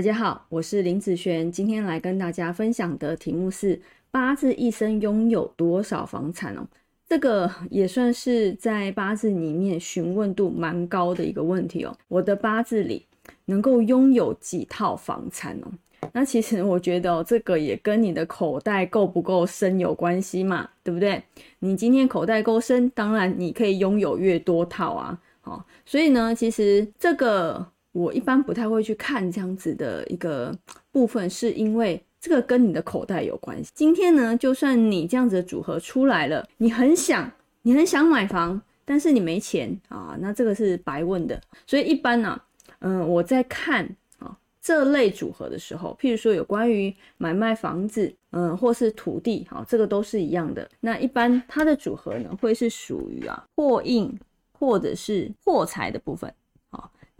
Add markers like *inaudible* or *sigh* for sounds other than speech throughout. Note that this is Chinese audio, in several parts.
大家好，我是林子璇，今天来跟大家分享的题目是八字一生拥有多少房产哦？这个也算是在八字里面询问度蛮高的一个问题哦。我的八字里能够拥有几套房产哦？那其实我觉得哦，这个也跟你的口袋够不够深有关系嘛，对不对？你今天口袋够深，当然你可以拥有越多套啊。好，所以呢，其实这个。我一般不太会去看这样子的一个部分，是因为这个跟你的口袋有关系。今天呢，就算你这样子的组合出来了，你很想，你很想买房，但是你没钱啊，那这个是白问的。所以一般呢，嗯，我在看啊这类组合的时候，譬如说有关于买卖房子，嗯，或是土地，好，这个都是一样的。那一般它的组合呢，会是属于啊破印或者是破财的部分。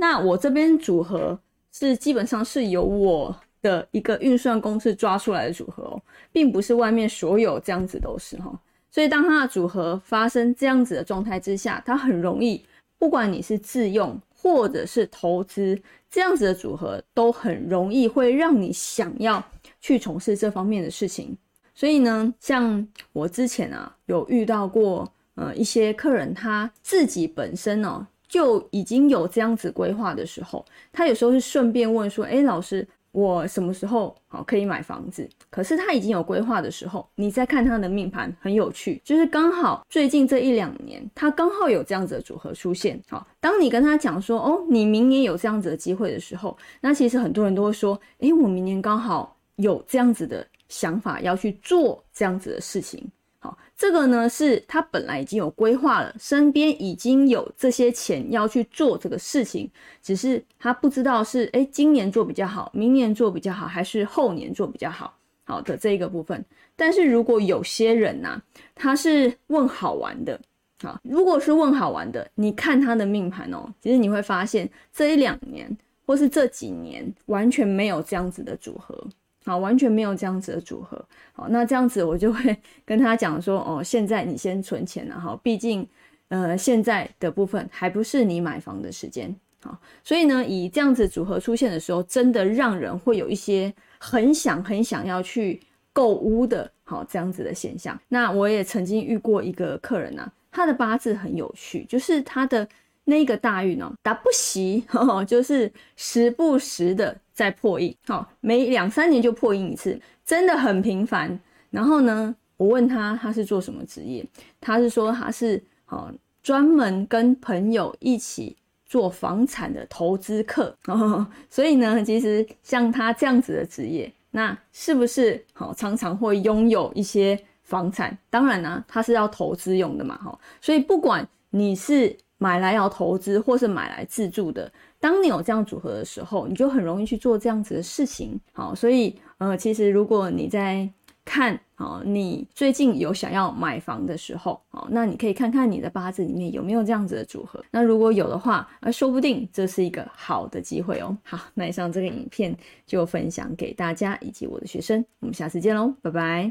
那我这边组合是基本上是由我的一个运算公式抓出来的组合哦，并不是外面所有这样子都是哈。所以当它的组合发生这样子的状态之下，它很容易，不管你是自用或者是投资，这样子的组合都很容易会让你想要去从事这方面的事情。所以呢，像我之前啊有遇到过呃一些客人，他自己本身呢。就已经有这样子规划的时候，他有时候是顺便问说：“哎，老师，我什么时候好可以买房子？”可是他已经有规划的时候，你再看他的命盘，很有趣，就是刚好最近这一两年，他刚好有这样子的组合出现。好，当你跟他讲说：“哦，你明年有这样子的机会的时候，那其实很多人都会说：‘哎，我明年刚好有这样子的想法要去做这样子的事情。’”好，这个呢是他本来已经有规划了，身边已经有这些钱要去做这个事情，只是他不知道是哎今年做比较好，明年做比较好，还是后年做比较好，好的这一个部分。但是如果有些人呐，他是问好玩的，啊，如果是问好玩的，你看他的命盘哦，其实你会发现这一两年或是这几年完全没有这样子的组合。好，完全没有这样子的组合。好，那这样子我就会 *laughs* 跟他讲说，哦，现在你先存钱了哈，毕竟，呃，现在的部分还不是你买房的时间。好，所以呢，以这样子组合出现的时候，真的让人会有一些很想很想要去购屋的，好这样子的现象。那我也曾经遇过一个客人呐，他的八字很有趣，就是他的那个大运呢，打不习，*laughs* 就是时不时的。再破印，好，每两三年就破印一次，真的很频繁。然后呢，我问他他是做什么职业，他是说他是好专门跟朋友一起做房产的投资客。*laughs* 所以呢，其实像他这样子的职业，那是不是好常常会拥有一些房产？当然呢，他是要投资用的嘛，哈。所以不管你是买来要投资，或是买来自住的。当你有这样组合的时候，你就很容易去做这样子的事情。好，所以呃，其实如果你在看，好，你最近有想要买房的时候，好，那你可以看看你的八字里面有没有这样子的组合。那如果有的话，呃，说不定这是一个好的机会哦。好，那以上这个影片就分享给大家以及我的学生，我们下次见喽，拜拜。